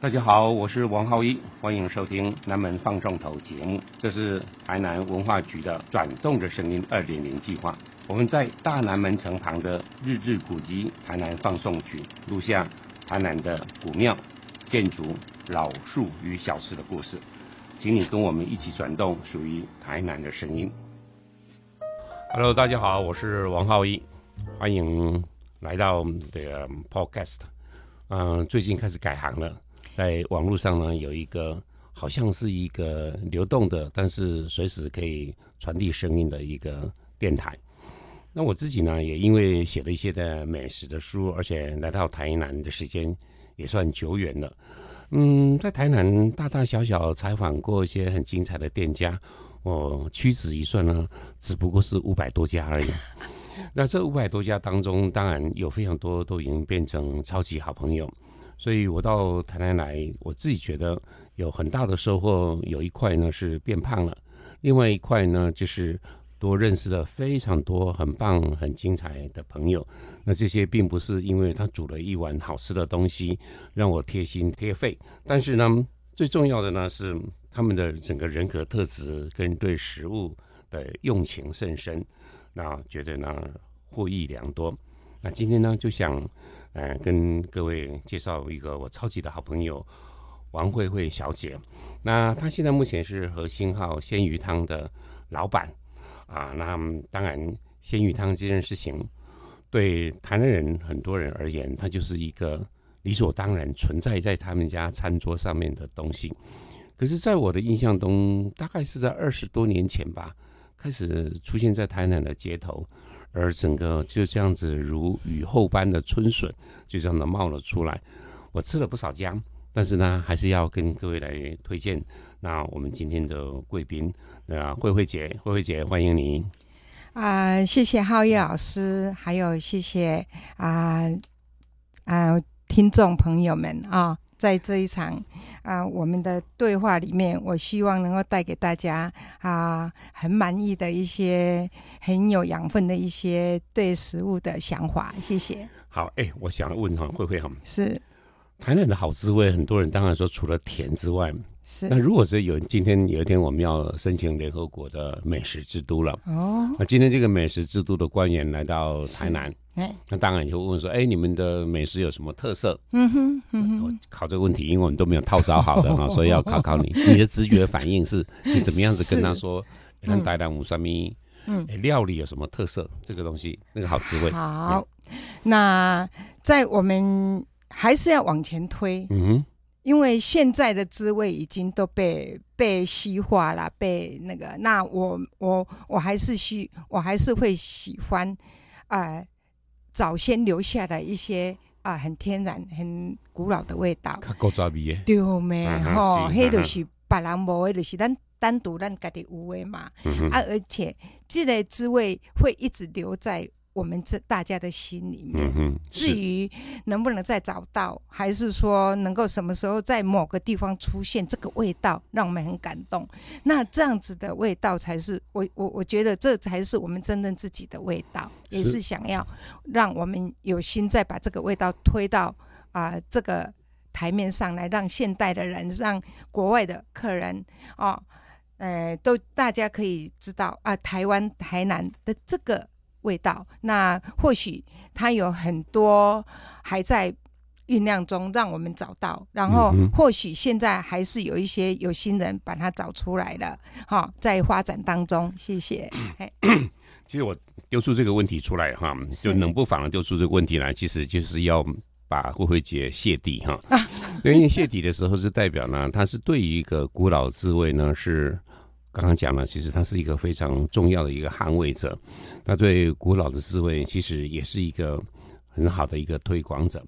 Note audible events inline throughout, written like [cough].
大家好，我是王浩一，欢迎收听南门放送头节目。这是台南文化局的“转动的声音”二点零计划。我们在大南门城旁的日治古迹台南放送区录下台南的古庙、建筑、老树与小吃的故事，请你跟我们一起转动属于台南的声音。Hello，大家好，我是王浩一，欢迎来到我们的 Podcast。嗯，最近开始改行了。在网络上呢，有一个好像是一个流动的，但是随时可以传递声音的一个电台。那我自己呢，也因为写了一些的美食的书，而且来到台南的时间也算久远了。嗯，在台南大大小小采访过一些很精彩的店家，我屈指一算呢，只不过是五百多家而已。[laughs] 那这五百多家当中，当然有非常多都已经变成超级好朋友。所以我到台南来，我自己觉得有很大的收获。有一块呢是变胖了，另外一块呢就是多认识了非常多很棒、很精彩的朋友。那这些并不是因为他煮了一碗好吃的东西让我贴心贴肺，但是呢，最重要的呢是他们的整个人格特质跟对食物的用情甚深，那觉得呢获益良多。那今天呢就想。呃，跟各位介绍一个我超级的好朋友王慧慧小姐。那她现在目前是和兴号鲜鱼汤的老板啊。那当然，鲜鱼汤这件事情对台南人很多人而言，它就是一个理所当然存在在他们家餐桌上面的东西。可是，在我的印象中，大概是在二十多年前吧，开始出现在台南的街头。而整个就这样子如雨后般的春笋，就这样的冒了出来。我吃了不少姜，但是呢，还是要跟各位来推荐。那我们今天的贵宾，那慧慧姐，慧慧姐，欢迎您。啊，谢谢浩一老师，还有谢谢啊啊听众朋友们啊。在这一场啊，我们的对话里面，我希望能够带给大家啊，很满意的一些很有养分的一些对食物的想法。谢谢。好，哎，我想问哈，慧慧哈，是台南的好滋味，很多人当然说除了甜之外。是，那如果是有今天有一天我们要申请联合国的美食之都了哦，那今天这个美食之都的官员来到台南，哎，那当然就问说，哎，你们的美食有什么特色？嗯哼，嗯哼，考这个问题，因为我们都没有套招好的哈，[laughs] 所以要考考你，你的直觉反应是，你怎么样子跟他说，[laughs] 让台南五三米，嗯，料理有什么特色？这个东西那个好滋味。好，那在我们还是要往前推，嗯哼。因为现在的滋味已经都被被西化了，被那个，那我我我还是喜，我还是会喜欢，啊，早先留下的一些啊，很天然、很古老的味道。古早味的，对咩？吼，迄就是别人无的，就是咱单独咱家己有的嘛。啊，而且这个滋味会一直留在。我们这大家的心里面，至于能不能再找到，还是说能够什么时候在某个地方出现这个味道，让我们很感动。那这样子的味道才是我我我觉得这才是我们真正自己的味道，也是想要让我们有心再把这个味道推到啊这个台面上来，让现代的人，让国外的客人哦，呃，都大家可以知道啊，台湾台南的这个。味道，那或许它有很多还在酝酿中，让我们找到。然后或许现在还是有一些有心人把它找出来了，哈，在发展当中。谢谢。[clears throat] 其实我丢出这个问题出来哈，就冷不防的丢出这个问题来，其实就是要把慧慧姐谢底哈。[laughs] 因为谢底的时候是代表呢，它是对于一个古老滋味呢是。刚刚讲了，其实他是一个非常重要的一个捍卫者，他对古老的滋味其实也是一个很好的一个推广者。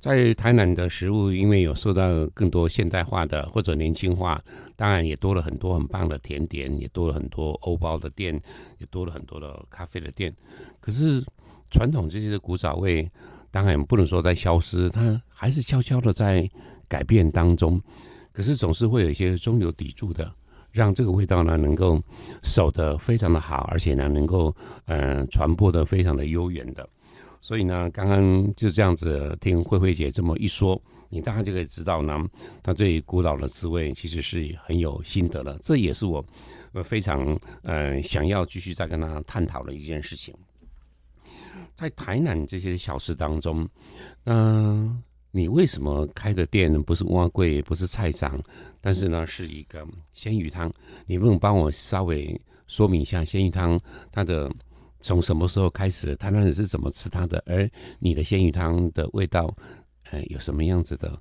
在台南的食物，因为有受到更多现代化的或者年轻化，当然也多了很多很棒的甜点，也多了很多欧包的店，也多了很多的咖啡的店。可是传统这些的古早味，当然不能说在消失，它还是悄悄的在改变当中。可是总是会有一些中流砥柱的。让这个味道呢能够守得非常的好，而且呢能够嗯传播的非常的悠远的，所以呢，刚刚就这样子听慧慧姐这么一说，你大概就可以知道呢，她对古老的滋味其实是很有心得的。这也是我非常呃想要继续再跟她探讨的一件事情。在台南这些小吃当中，嗯，你为什么开的店不是蛙柜，不是菜场，但是呢是一个鲜鱼汤？你不能帮我稍微说明一下鲜鱼汤它的？从什么时候开始，台南人是怎么吃它的？而你的鲜鱼汤的味道，呃，有什么样子的，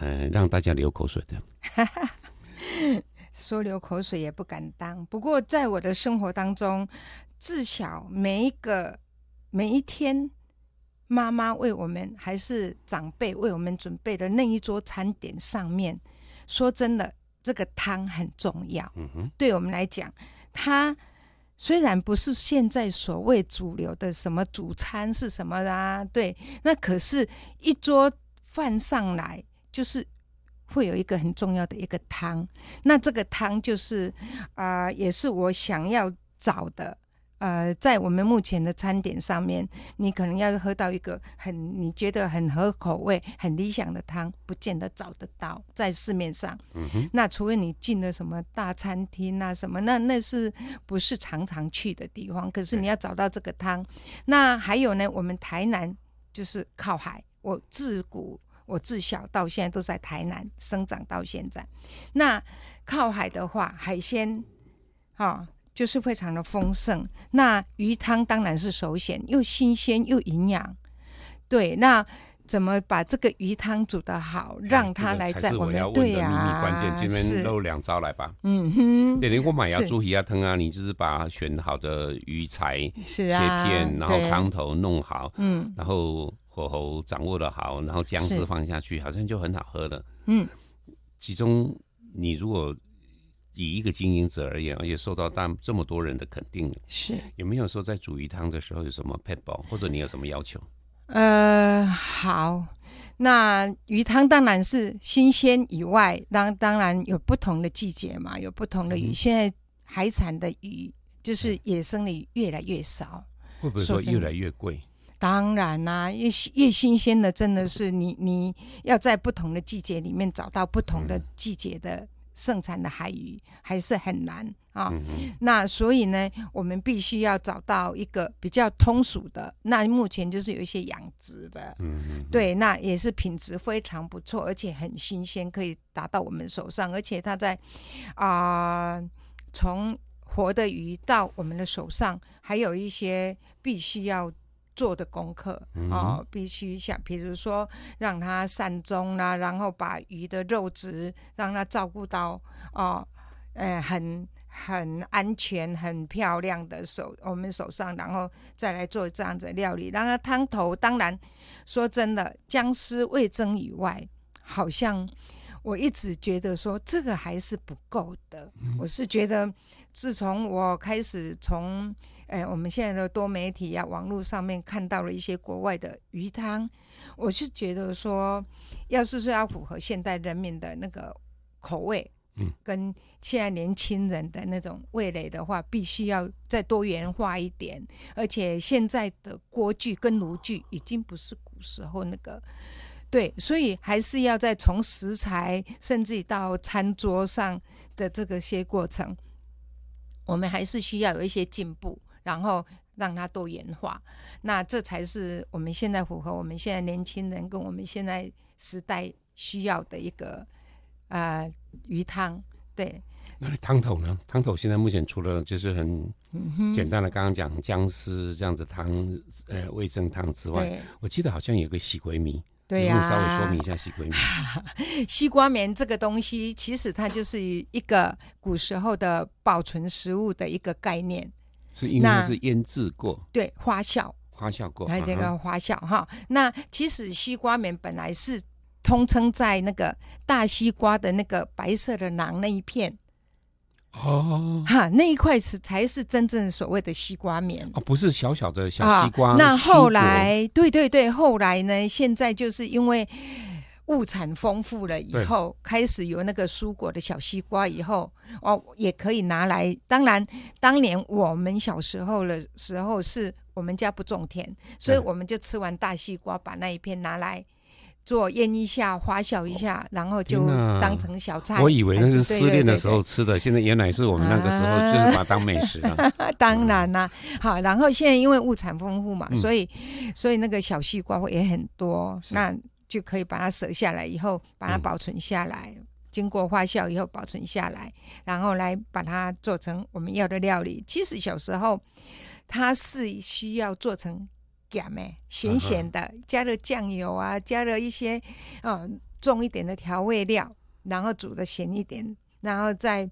呃，让大家流口水的？[laughs] 说流口水也不敢当。不过在我的生活当中，至少每一个每一天，妈妈为我们还是长辈为我们准备的那一桌餐点上面，说真的，这个汤很重要。嗯哼，对我们来讲，它。虽然不是现在所谓主流的什么主餐是什么啊？对，那可是，一桌饭上来就是会有一个很重要的一个汤，那这个汤就是啊，也是我想要找的。呃，在我们目前的餐点上面，你可能要喝到一个很你觉得很合口味、很理想的汤，不见得找得到在市面上。嗯哼。那除非你进了什么大餐厅啊什么，那那是不是常常去的地方？可是你要找到这个汤。那还有呢，我们台南就是靠海，我自古我自小到现在都在台南生长到现在。那靠海的话，海鲜，哈。就是非常的丰盛，那鱼汤当然是首选，又新鲜又营养。对，那怎么把这个鱼汤煮得好，让它来在我们对呀？秘密关键，今天露两招来吧。嗯哼，对，如果买要猪皮鸭汤啊，你就是把选好的鱼材切片，然后汤头弄好，嗯，然后火候掌握的好，然后姜丝放下去，好像就很好喝了。嗯，其中你如果。以一个经营者而言，而且受到大这么多人的肯定，是有没有说在煮鱼汤的时候有什么 pebble，或者你有什么要求？呃，好，那鱼汤当然是新鲜以外，当当然有不同的季节嘛，有不同的鱼。现在海产的鱼就是野生的鱼越来越少，会不会说越来越贵？当然啦，越越新鲜的真的是你你要在不同的季节里面找到不同的季节的。盛产的海鱼还是很难啊，那所以呢，我们必须要找到一个比较通俗的。那目前就是有一些养殖的，嗯对，那也是品质非常不错，而且很新鲜，可以达到我们手上。而且它在啊，从活的鱼到我们的手上，还有一些必须要。做的功课哦，必须像比如说让它善终啦，然后把鱼的肉质让它照顾到哦，呃，很很安全、很漂亮的手我们手上，然后再来做这样子料理。然后汤头当然说真的，姜丝味增以外，好像我一直觉得说这个还是不够的。我是觉得自从我开始从哎，我们现在的多媒体啊，网络上面看到了一些国外的鱼汤，我是觉得说，要是说要符合现代人民的那个口味，嗯，跟现在年轻人的那种味蕾的话，必须要再多元化一点。而且现在的锅具跟炉具已经不是古时候那个，对，所以还是要再从食材，甚至到餐桌上的这个些过程，我们还是需要有一些进步。然后让它多元化，那这才是我们现在符合我们现在年轻人跟我们现在时代需要的一个呃鱼汤。对，那汤头呢？汤头现在目前除了就是很简单的刚刚讲姜丝这样子汤，呃味增汤之外，我记得好像有个西龟米。对呀，稍微说明一下西瓜棉。[laughs] 西瓜棉这个东西，其实它就是一个古时候的保存食物的一个概念。是因为是腌制过，对发酵，发酵过，还有这个发酵哈。那其实西瓜棉本来是通称在那个大西瓜的那个白色的囊那一片，哦，哈，那一块是才是真正所谓的西瓜棉。哦，不是小小的小西瓜。那后来，对对对，后来呢，现在就是因为物产丰富了以后，开始有那个蔬果的小西瓜以后，哦，也可以拿来。当然，当年我们小时候的时候，是我们家不种田，所以我们就吃完大西瓜，把那一片拿来做腌一下、发酵一下，然后就当成小菜。我以为那是失恋的时候吃的，现在原来是我们那个时候就是把它当美食了。[laughs] 当然啦，好，然后现在因为物产丰富嘛，所以所以那个小西瓜也很多。那就可以把它折下来，以后把它保存下来，经过发酵以后保存下来，然后来把它做成我们要的料理。其实小时候它是需要做成咸的，咸咸的，加了酱油啊，加了一些啊重一点的调味料，然后煮的咸一点，然后再。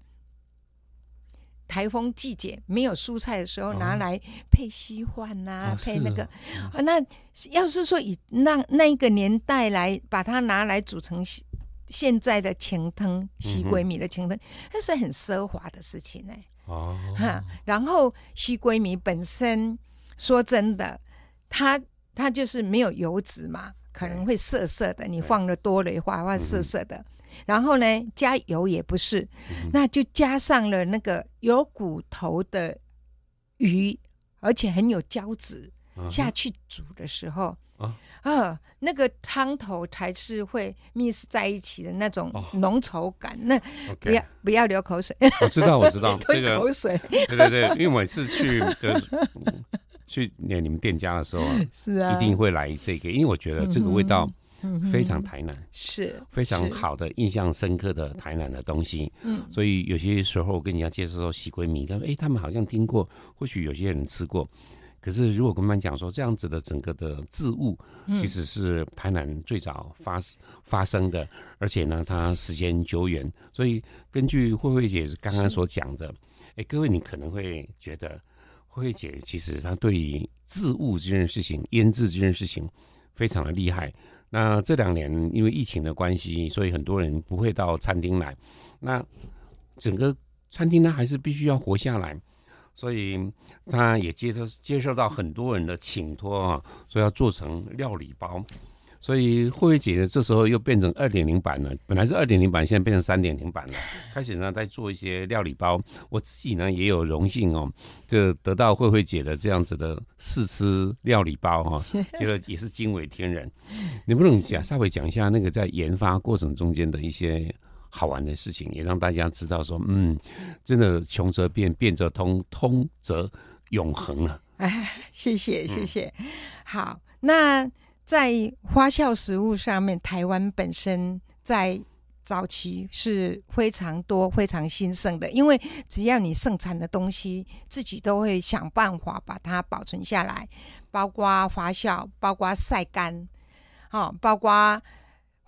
台风季节没有蔬菜的时候，拿来配稀饭呐，配那个。啊那要是说以那那一个年代来把它拿来煮成现在的清汤、西龟米的清汤，那是很奢华的事情呢。哦，哈。然后西龟米本身说真的，它它就是没有油脂嘛，可能会涩涩的。你放的多了的话，会涩涩的。然后呢，加油也不是，那就加上了那个有骨头的鱼，而且很有胶质，下去煮的时候啊，那个汤头才是会 mix 在一起的那种浓稠感。那不要不要流口水，我知道我知道 [laughs] 这个口水，[laughs] 对对对，因为每次去 [laughs] 去你们店家的时候，是啊，一定会来这个，因为我觉得这个味道。非常台南是非常好的、印象深刻的台南的东西。嗯，所以有些时候跟人家介绍说喜龟米，他说：“哎，他们好像听过，或许有些人吃过。可是如果跟他们讲说这样子的整个的字物，其实是台南最早发发生的，而且呢，它时间久远。所以根据慧慧姐刚刚所讲的，哎，各位你可能会觉得慧慧姐其实她对于字物这件事情、腌制这件事情非常的厉害。”那这两年因为疫情的关系，所以很多人不会到餐厅来。那整个餐厅呢，还是必须要活下来，所以他也接受接受到很多人的请托啊，说要做成料理包。所以慧慧姐呢，这时候又变成二点零版了。本来是二点零版，现在变成三点零版了。开始呢，在做一些料理包。我自己呢，也有荣幸哦，就得到慧慧姐的这样子的试吃料理包哈，[laughs] 觉得也是惊为天人。能不能讲稍微讲一下那个在研发过程中间的一些好玩的事情，也让大家知道说，嗯，真的穷则变，变则通，通则永恒啊！哎，谢谢谢谢。好，那。在花酵食物上面，台湾本身在早期是非常多、非常兴盛的。因为只要你盛产的东西，自己都会想办法把它保存下来，包括发酵，包括晒干，哦，包括。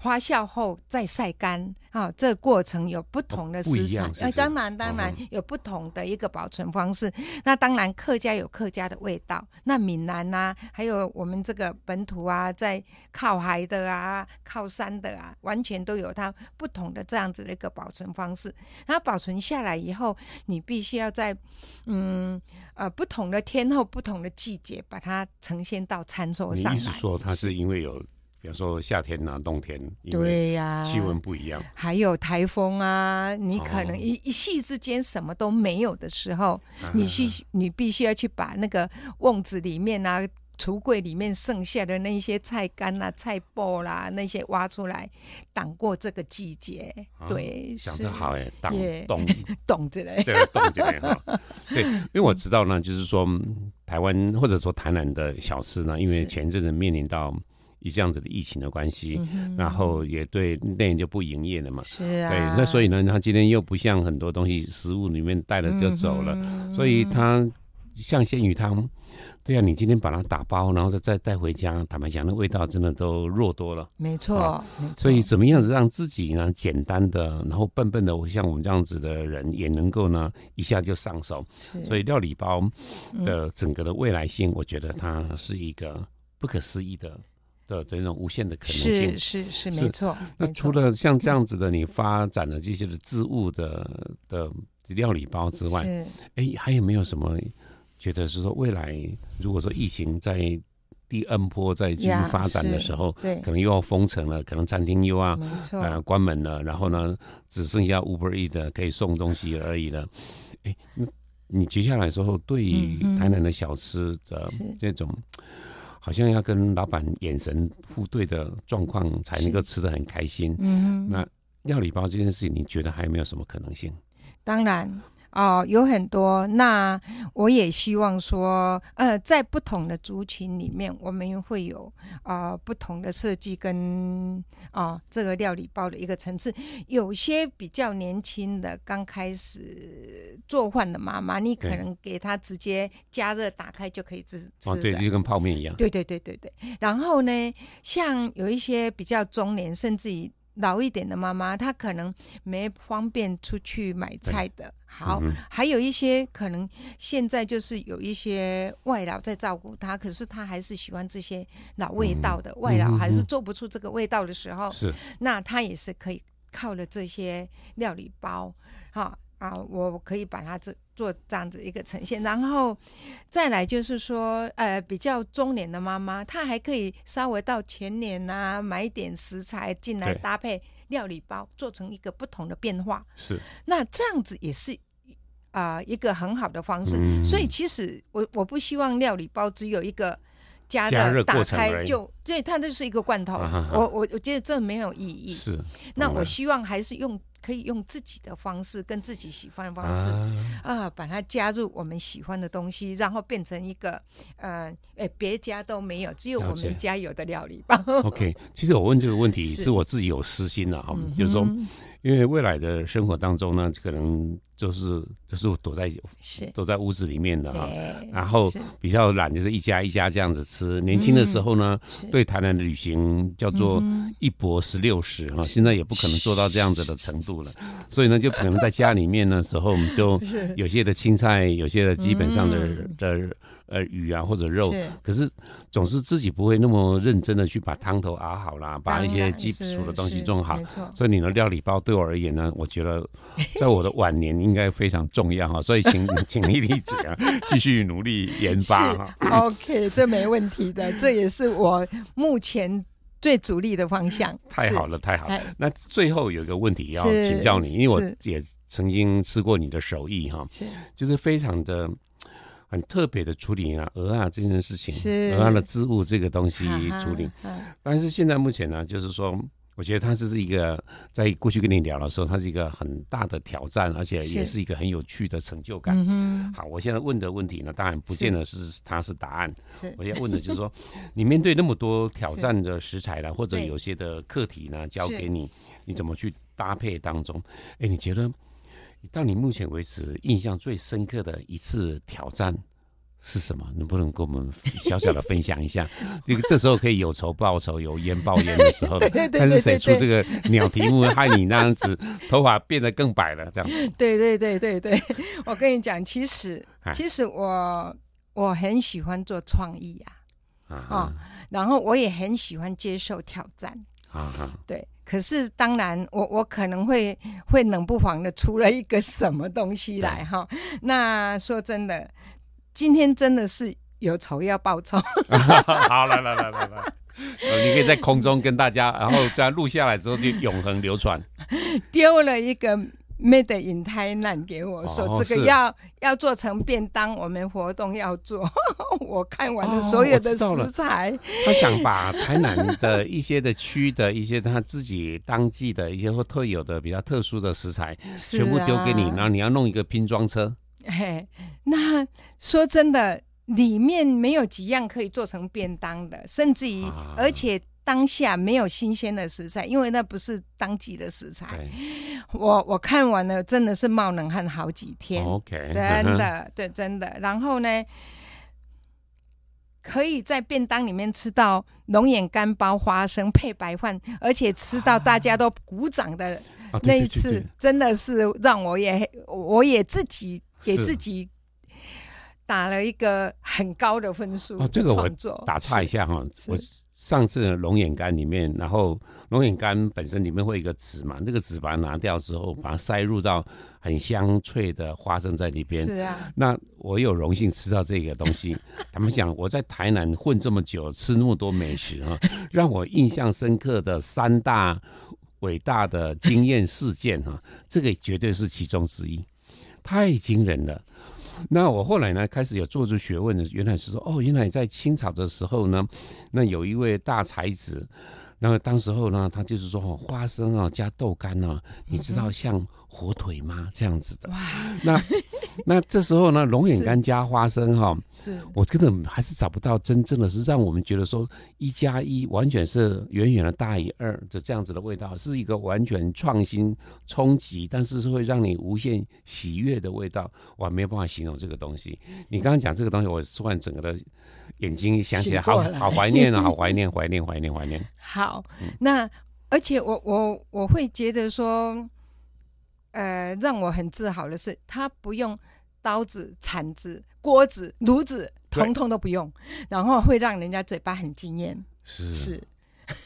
发酵后再晒干，啊，这个过程有不同的食材，呃，当然当然有不同的一个保存方式。那当然客家有客家的味道，那闽南呐，还有我们这个本土啊，在靠海的啊，靠山的啊，完全都有它不同的这样子的一个保存方式。然后保存下来以后，你必须要在嗯呃不同的天候、不同的季节，把它呈现到餐桌上来。意思说，它是因为有。比如说夏天呐，冬天，对呀，气温不一样，还有台风啊，你可能一一夕之间什么都没有的时候，你去你必须要去把那个瓮子里面啊、橱柜里面剩下的那些菜干啦、菜脯啦那些挖出来，挡过这个季节。对，想得好哎，挡冻。[laughs] 冻着嘞，对，冻着嘞哈。[laughs] 对，因为我知道呢，就是说台湾或者说台南的小吃呢，因为前阵子面临到。以这样子的疫情的关系，然后也对店就不营业了嘛。是啊。对，那所以呢，他今天又不像很多东西食物里面带了就走了，所以他像鲜鱼汤，对啊，你今天把它打包，然后再再带回家，坦白讲，那味道真的都弱多了。没错，没错。所以怎么样子让自己呢，简单的，然后笨笨的，像我们这样子的人也能够呢，一下就上手。是。所以料理包的整个的未来性，我觉得它是一个不可思议的。的这种无限的可能性。是是是没错。那除了像这样子的，你发展的这些的织物的的料理包之外，哎，还有没有什么觉得是说未来如果说疫情在第 N 波在继续发展的时候，对，可能又要封城了，可能餐厅又要呃关门了，然后呢，只剩下 Uber E 的可以送东西而已了。哎，你接下来之后，对于台南的小吃的这种，好像要跟老板眼神互对的状况，才能够吃的很开心。嗯，那料理包这件事情，你觉得还有没有什么可能性？当然。哦，有很多。那我也希望说，呃，在不同的族群里面，我们会有啊不同的设计跟啊这个料理包的一个层次。有些比较年轻的，刚开始做饭的妈妈，你可能给她直接加热打开就可以吃吃。哦，对，就跟泡面一样。对对对对对。然后呢，像有一些比较中年，甚至于。老一点的妈妈，她可能没方便出去买菜的。好，还有一些可能现在就是有一些外劳在照顾她，可是她还是喜欢这些老味道的。外劳还是做不出这个味道的时候，是那她也是可以靠了这些料理包，哈啊，我可以把它这做这样子一个呈现。然后再来就是说，呃，比较中年的妈妈，她还可以稍微到前年啊，买点食材进来搭配料理包，做成一个不同的变化。是，那这样子也是啊一个很好的方式。所以其实我我不希望料理包只有一个加热打开就对，它就是一个罐头。我我我觉得这没有意义。是，那我希望还是用。可以用自己的方式，跟自己喜欢的方式啊，把它加入我们喜欢的东西，然后变成一个呃，哎，别家都没有，只有我们家有的料理吧。OK，其实我问这个问题是我自己有私心的哈，就是说。因为未来的生活当中呢，可能就是就是躲在躲在屋子里面的哈，然后比较懒，就是一家一家这样子吃。年轻的时候呢，对台南的旅行叫做一博十六十哈，现在也不可能做到这样子的程度了，所以呢，就可能在家里面的时候，我们就 [laughs] 有些的青菜，有些的基本上的的。呃，鱼啊或者肉，可是总是自己不会那么认真的去把汤头熬好啦，把一些基础的东西种好。所以你的料理包对我而言呢，我觉得在我的晚年应该非常重要哈。所以请 [laughs] 请丽丽姐啊，继续努力研发哈。OK，这没问题的，这也是我目前最主力的方向。[laughs] 太好了，太好了。那最后有一个问题要请教你，因为我也曾经吃过你的手艺哈，就是非常的。很特别的处理啊，鹅啊这件事情，鹅啊的织物这个东西处理。但是现在目前呢，就是说，我觉得它是一个在过去跟你聊的时候，它是一个很大的挑战，而且也是一个很有趣的成就感。好，我现在问的问题呢，当然不见得是它是答案。我要问的就是说，你面对那么多挑战的食材了，或者有些的课题呢，交给你，你怎么去搭配当中？哎，你觉得？到你目前为止印象最深刻的一次挑战是什么？能不能跟我们小小的分享一下？[laughs] 这个这时候可以有仇报仇，有冤报冤的时候。但是谁出这个鸟题目，害你那样子头发变得更白了？这样。对对对对对，[laughs] 我跟你讲，其实其实我我很喜欢做创意啊啊，然后我也很喜欢接受挑战啊对。可是，当然，我我可能会会冷不防的出了一个什么东西来哈。那说真的，今天真的是有仇要报仇。[laughs] 好，来来来来来，你可以在空中跟大家，然后这样录下来之后就永恒流传。[laughs] 丢了一个。Made in Thailand 给我说这个要要做成便当，我们活动要做。[laughs] 我看完了所有的食材，他想把台南的一些的区的一些他自己当季的一些或特有的比较特殊的食材，全部丢给你，然后你要弄一个拼装车。嘿，那说真的，里面没有几样可以做成便当的，甚至于而且。当下没有新鲜的食材，因为那不是当季的食材。我我看完了，真的是冒冷汗好几天。OK，真的，[laughs] 对，真的。然后呢，可以在便当里面吃到龙眼干包花生配白饭，而且吃到大家都鼓掌的那一次，真的是让我也我也自己给自己打了一个很高的分数。哦，这个我打岔一下哈，我。上次龙眼干里面，然后龙眼干本身里面会有一个籽嘛，那个籽把它拿掉之后，把它塞入到很香脆的花生在里边。是啊，那我有荣幸吃到这个东西。他们讲我在台南混这么久，吃那么多美食啊，让我印象深刻的三大伟大的经验事件哈，这个绝对是其中之一，太惊人了。那我后来呢，开始有做出学问的，原来是说，哦，原来在清朝的时候呢，那有一位大才子，那么当时候呢，他就是说，哦，花生啊加豆干啊，你知道像。火腿吗？这样子的，哇！那 [laughs] 那这时候呢，龙眼干加花生哈，是我根本还是找不到真正的是让我们觉得说一加一完全是远远的大于二的这样子的味道，是一个完全创新冲击，但是是会让你无限喜悦的味道，我没有办法形容这个东西。你刚刚讲这个东西，我突然整个的眼睛想起来，好好怀念啊，好怀念，怀念，怀念，怀念。好，那而且我我我会觉得说。呃，让我很自豪的是，他不用刀子、铲子、锅子、炉子，通通都不用，然后会让人家嘴巴很惊艳。是是。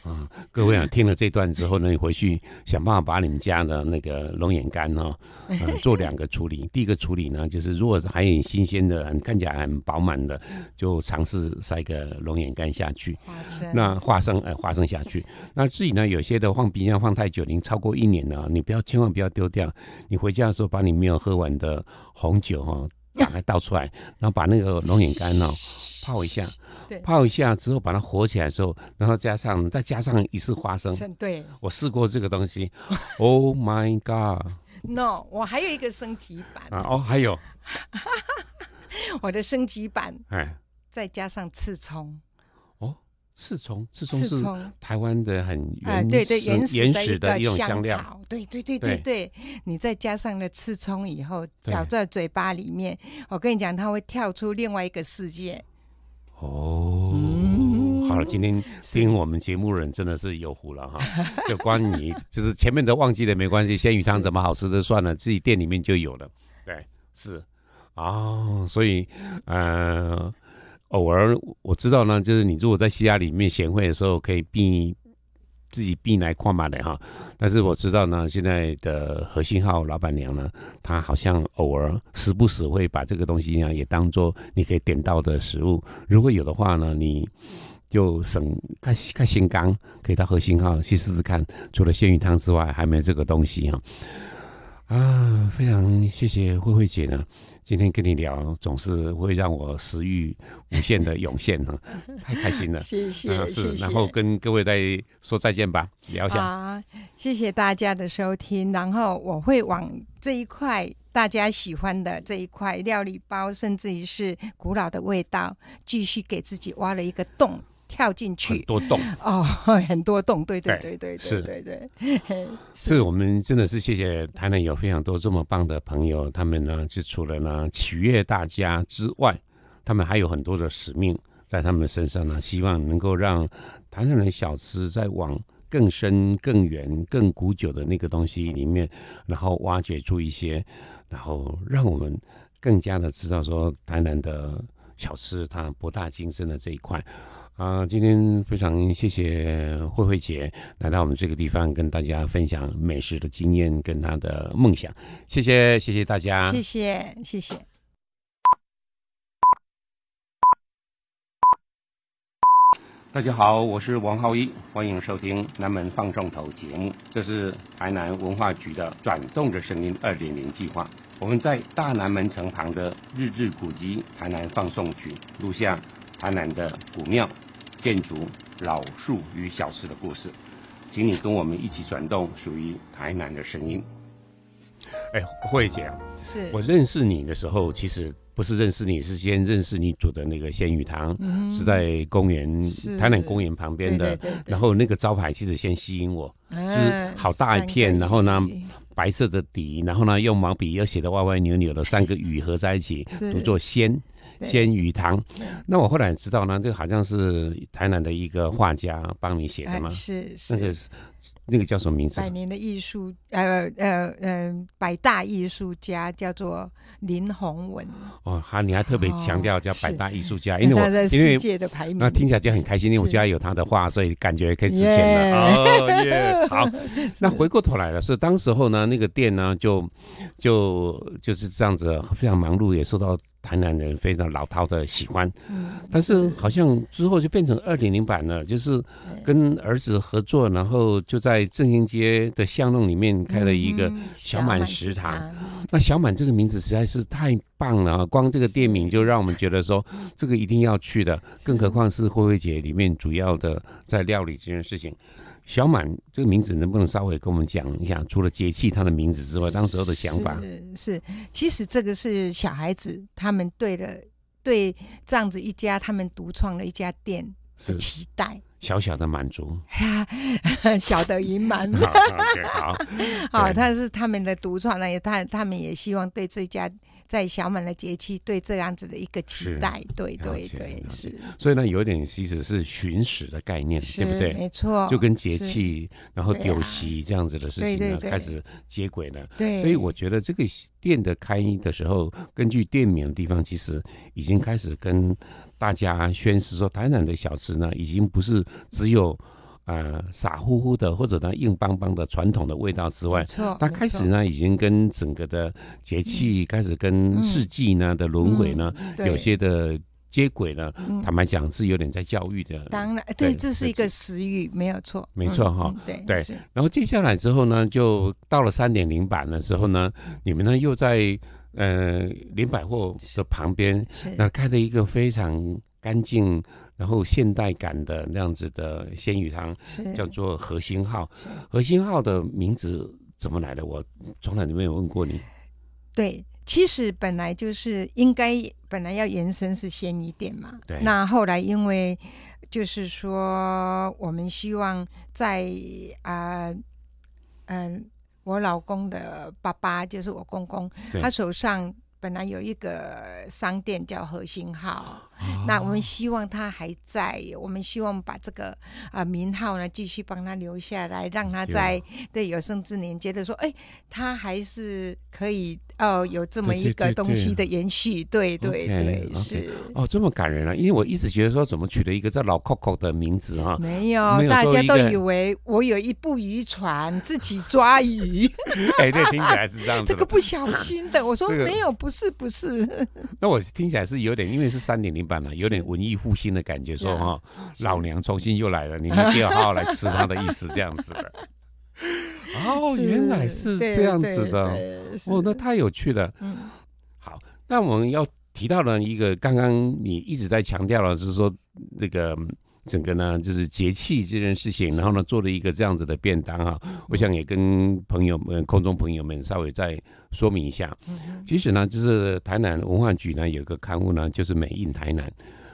啊，各位啊，听了这段之后呢，[laughs] 你回去想办法把你们家的那个龙眼干哈，呃，做两个处理。[laughs] 第一个处理呢，就是如果是还很新鲜的、很看起来很饱满的，就尝试塞个龙眼干下去。那花生，呃，花生下去。那自己呢，有些的放冰箱放太久，您超过一年了，你不要千万不要丢掉。你回家的时候，把你没有喝完的红酒哈，打开倒出来，然后把那个龙眼干哦。泡一下，泡一下之后把它火起来之后，然后加上再加上一次花生。对，我试过这个东西。[laughs] Oh my god！No，我还有一个升级版啊！哦，还有，[laughs] 我的升级版，哎，再加上刺葱。哦，刺葱，刺葱是台湾的很原对对原始的一种香料。对对对对对，你再加上了刺葱以后，咬在嘴巴里面，我跟你讲，它会跳出另外一个世界。哦，好了，今天听我们节目人真的是有福了哈。[laughs] 就关于就是前面都忘记了没关系，鲜鱼汤怎么好吃的算了，自己店里面就有了。对，是啊，所以呃，偶尔我知道呢，就是你如果在西雅里面贤惠的时候，可以避。自己避来跨马的哈，但是我知道呢，现在的核心号老板娘呢，她好像偶尔时不时会把这个东西呢也当做你可以点到的食物。如果有的话呢，你就省看看新刚，可以到核心号去试试看。除了鲜鱼汤之外，还没有这个东西哈。啊，非常谢谢慧慧姐呢。今天跟你聊，总是会让我食欲无限的涌现哈，[laughs] 太开心了。[laughs] 谢谢，是，然后跟各位再说再见吧，聊一下。好，谢谢大家的收听，然后我会往这一块大家喜欢的这一块料理包，甚至于是古老的味道，继续给自己挖了一个洞。跳进去，很多洞。哦，[laughs] 很多洞，对对对对对对对，[laughs] 是。我们真的是谢谢台南有非常多这么棒的朋友，他们呢就除了呢取悦大家之外，他们还有很多的使命在他们身上呢，希望能够让台南人小吃在往更深、更远、更古久的那个东西里面，然后挖掘出一些，然后让我们更加的知道说台南的小吃它博大精深的这一块。啊，今天非常谢谢慧慧姐来到我们这个地方，跟大家分享美食的经验跟她的梦想。谢谢，谢谢大家，谢谢，谢谢。大家好，我是王浩一，欢迎收听南门放送头节目。这是台南文化局的转动的声音二点零计划。我们在大南门城旁的日日古迹台南放送区录下台南的古庙。建筑、老树与小吃的故事，请你跟我们一起转动属于台南的声音。哎，慧姐，是我认识你的时候，其实不是认识你，是先认识你煮的那个鲜鱼汤，是在公园台南公园旁边的。然后那个招牌其实先吸引我，就是好大一片，然后呢白色的底，然后呢用毛笔又写的歪歪扭扭的三个鱼合在一起，[laughs] 读作鲜。鲜鱼汤。那我后来知道呢，这个好像是台南的一个画家帮你写的吗？是是，那个是。那个叫什么名字？百年的艺术，呃呃呃，百大艺术家叫做林宏文。哦，好，你还特别强调叫百大艺术家，因为我因为世界的排名，那听起来就很开心，因为我家有他的画，所以感觉可以值钱了。哦耶，好。[laughs] 那回过头来了，是当时候呢，那个店呢，就就就是这样子，非常忙碌，也受到。台南人非常老套的喜欢，嗯，但是好像之后就变成二点零版了，就是跟儿子合作，然后就在正兴街的巷弄里面开了一个小满食堂。那小满这个名字实在是太棒了，光这个店名就让我们觉得说这个一定要去的，更何况是慧慧姐里面主要的在料理这件事情。小满这个名字能不能稍微跟我们讲一下？除了节气他的名字之外，当时候的想法是是，其实这个是小孩子他们对了对这样子一家他们独创了一家店的期待，小小的满足，[laughs] 小的隐瞒。[laughs] 好，[laughs] 好，他是他们的独创，那也他他们也希望对这家。在小满的节气，对这样子的一个期待，对对对，是。所以呢，有点其实是寻史的概念，对不对？没错，就跟节气，然后酒席这样子的事情呢，开始接轨了。对，所以我觉得这个店的开的时候，根据店名的地方，其实已经开始跟大家宣示说，台南的小吃呢，已经不是只有。呃，傻乎乎的，或者呢硬邦邦的传统的味道之外，它开始呢已经跟整个的节气开始跟四季呢的轮回呢有些的接轨呢。坦白讲是有点在教育的。当然，对，这是一个食欲，没有错，没错哈。对对。然后接下来之后呢，就到了三点零版的时候呢，你们呢又在呃林百货的旁边，那开了一个非常干净。然后现代感的那样子的鲜鱼汤，叫做核心号。核心号的名字怎么来的？我从来都没有问过你。对，其实本来就是应该本来要延伸是鲜鱼店嘛。对。那后来因为就是说，我们希望在啊嗯，我老公的爸爸就是我公公，他手上。本来有一个商店叫核心号，那我们希望他还在，我们希望把这个啊名号呢继续帮他留下来，让他在对有生之年觉得说，哎，他还是可以。哦，有这么一个东西的延续，对对对，是哦，这么感人啊！因为我一直觉得说，怎么取了一个叫老 Coco 的名字啊？没有，大家都以为我有一部渔船自己抓鱼。[laughs] 哎，对，听起来是这样子。这个不小心的，我说没有，不是不是。[laughs] 那我听起来是有点，因为是三点零有点文艺复兴的感觉，说哈，老娘重新又来了，你们就要好好来吃它的意思，这样子的。[laughs] 哦，原来是这样子的，哦，那太有趣了。嗯，好，那我们要提到了一个，刚刚你一直在强调了，就是说那个整个呢，就是节气这件事情，然后呢，做了一个这样子的便当啊。我想也跟朋友们、空中朋友们稍微再说明一下。其实呢，就是台南文化局呢有个刊物呢，就是美印台南。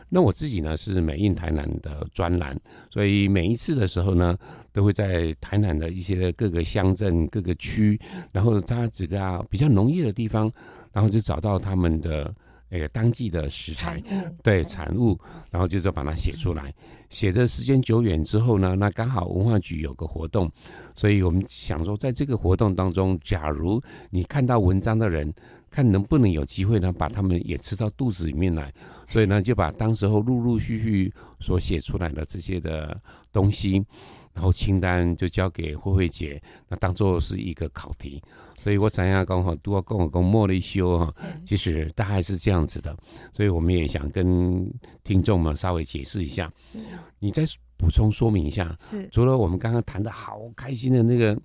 那我自己呢是美印台南的专栏，所以每一次的时候呢，都会在台南的一些各个乡镇、各个区，然后它几个比较农业的地方，然后就找到他们的那个当季的食材，对产物，然后就是把它写出来。写的时间久远之后呢，那刚好文化局有个活动，所以我们想说，在这个活动当中，假如你看到文章的人。看能不能有机会呢，把他们也吃到肚子里面来，所以呢，就把当时候陆陆续续所写出来的这些的东西，然后清单就交给慧慧姐，那当做是一个考题。所以我怎样讲哈，都要跟我讲莫里修哈，其实大概是这样子的。所以我们也想跟听众们稍微解释一下。是，你再补充说明一下。是，除了我们刚刚谈的好开心的那个。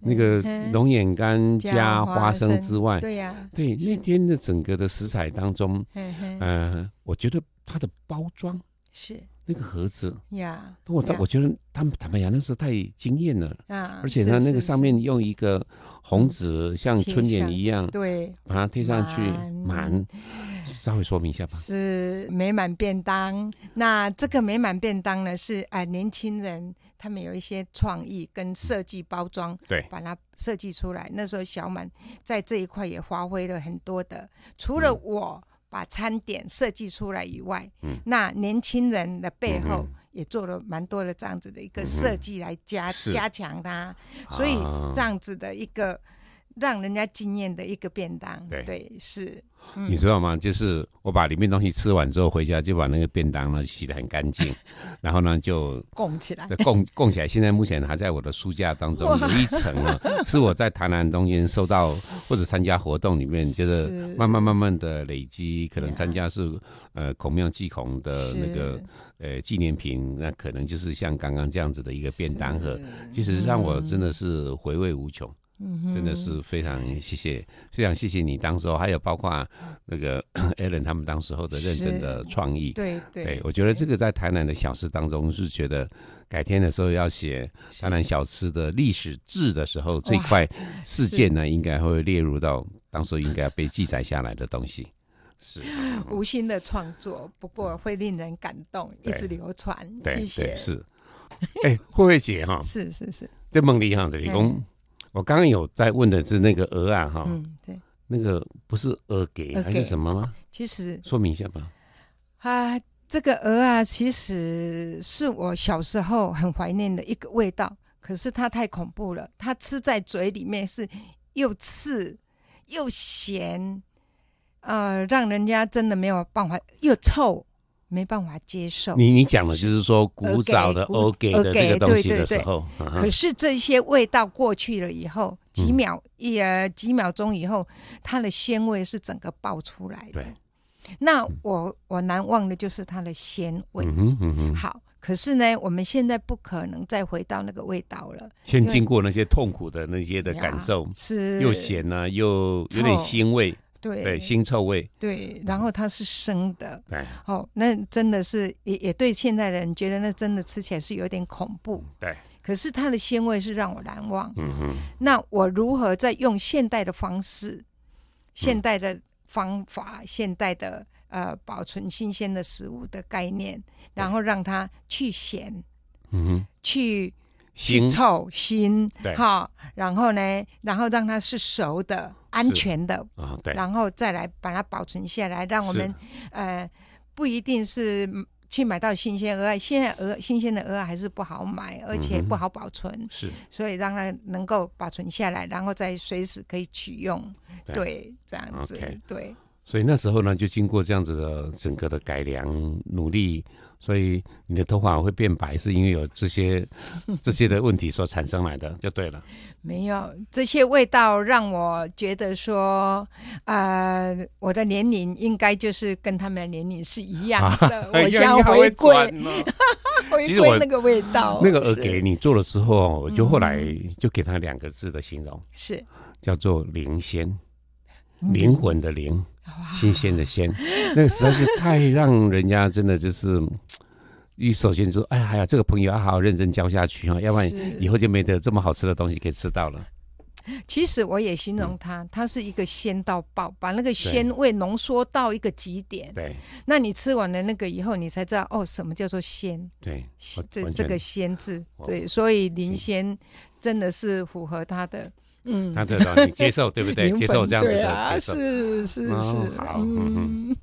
那个龙眼干加花生之外，对呀，对那天的整个的食材当中，呃，我觉得它的包装是那个盒子。呀，我我觉得他们坦白讲那是太惊艳了。啊，而且呢，那个上面用一个红纸像春联一样，对，把它贴上去满，稍微说明一下吧。是美满便当，那这个美满便当呢是哎年轻人。他们有一些创意跟设计包装，对，把它设计出来。那时候小满在这一块也发挥了很多的，除了我把餐点设计出来以外，嗯，那年轻人的背后也做了蛮多的这样子的一个设计来加加强它，所以这样子的一个让人家惊艳的一个便当，对，是。你知道吗？就是我把里面东西吃完之后回家，就把那个便当呢洗得很干净，[laughs] 然后呢就供起来，供供起来。现在目前还在我的书架当中，有一层啊，是我在台南东京收到或者参加活动里面，就是慢慢慢慢的累积，可能参加是呃孔庙祭孔的那个呃纪念品，那可能就是像刚刚这样子的一个便当盒，其实让我真的是回味无穷。嗯，真的是非常谢谢，非常谢谢你当时候，还有包括那个 [coughs] Allen 他们当时候的认真的创意。对对，我觉得这个在台南的小吃当中是觉得，改天的时候要写台南小吃的历史志的时候，这块事件呢，应该会列入到当时应该被记载下来的东西。是 [laughs] 无心的创作，不过会令人感动，一直流传。谢谢。是，哎，慧慧姐哈，是是是，这梦里哈，这里公。我刚刚有在问的是那个鹅啊，哈，嗯，对，那个不是鹅给还是什么吗？其实说明一下吧。啊，这个鹅啊，其实是我小时候很怀念的一个味道，可是它太恐怖了，它吃在嘴里面是又刺又咸，呃，让人家真的没有办法，又臭。没办法接受。你你讲的就是说古早的欧给的这个东西的时候，可是这些味道过去了以后，几秒也几秒钟以后，它的鲜味是整个爆出来的。那我我难忘的就是它的鲜味。嗯嗯嗯。好，可是呢，我们现在不可能再回到那个味道了。先经过那些痛苦的那些的感受，是又咸呢，又有点腥味。对对，腥臭味。对，然后它是生的。对，哦，那真的是也也对现代人觉得那真的吃起来是有点恐怖。对，可是它的鲜味是让我难忘。嗯哼。那我如何再用现代的方式、现代的方法、现代的呃保存新鲜的食物的概念，然后让它去咸，嗯哼，去。腥臭腥，对，好，然后呢，然后让它是熟的、安全的啊，对，然后再来把它保存下来，让我们呃不一定是去买到新鲜鹅，现在鹅新鲜的鹅还是不好买，而且不好保存，是，所以让它能够保存下来，然后再随时可以取用，对，这样子，对。所以那时候呢，就经过这样子的整个的改良努力。所以你的头发会变白，是因为有这些 [laughs] 这些的问题所产生来的，就对了。没有这些味道，让我觉得说，呃，我的年龄应该就是跟他们的年龄是一样的。我 [laughs] 想回归，[laughs] 回归那个味道。那个鹅给你做了之后，我就后来就给他两个字的形容，是叫做灵仙，灵魂的灵。新鲜的鲜，[laughs] 那个实在是太让人家真的就是，一首先就说，哎呀呀，这个朋友要好好认真教下去啊，要不然以后就没得这么好吃的东西可以吃到了。其实我也形容它，它是一个鲜到爆，把那个鲜味浓缩到一个极点。对，那你吃完了那个以后，你才知道哦，什么叫做鲜？对，这这个鲜字，对，所以林鲜真的是符合它的。嗯，他这种你接受对不对？[laughs] 接受这样子的接受，是是是，好，嗯嗯。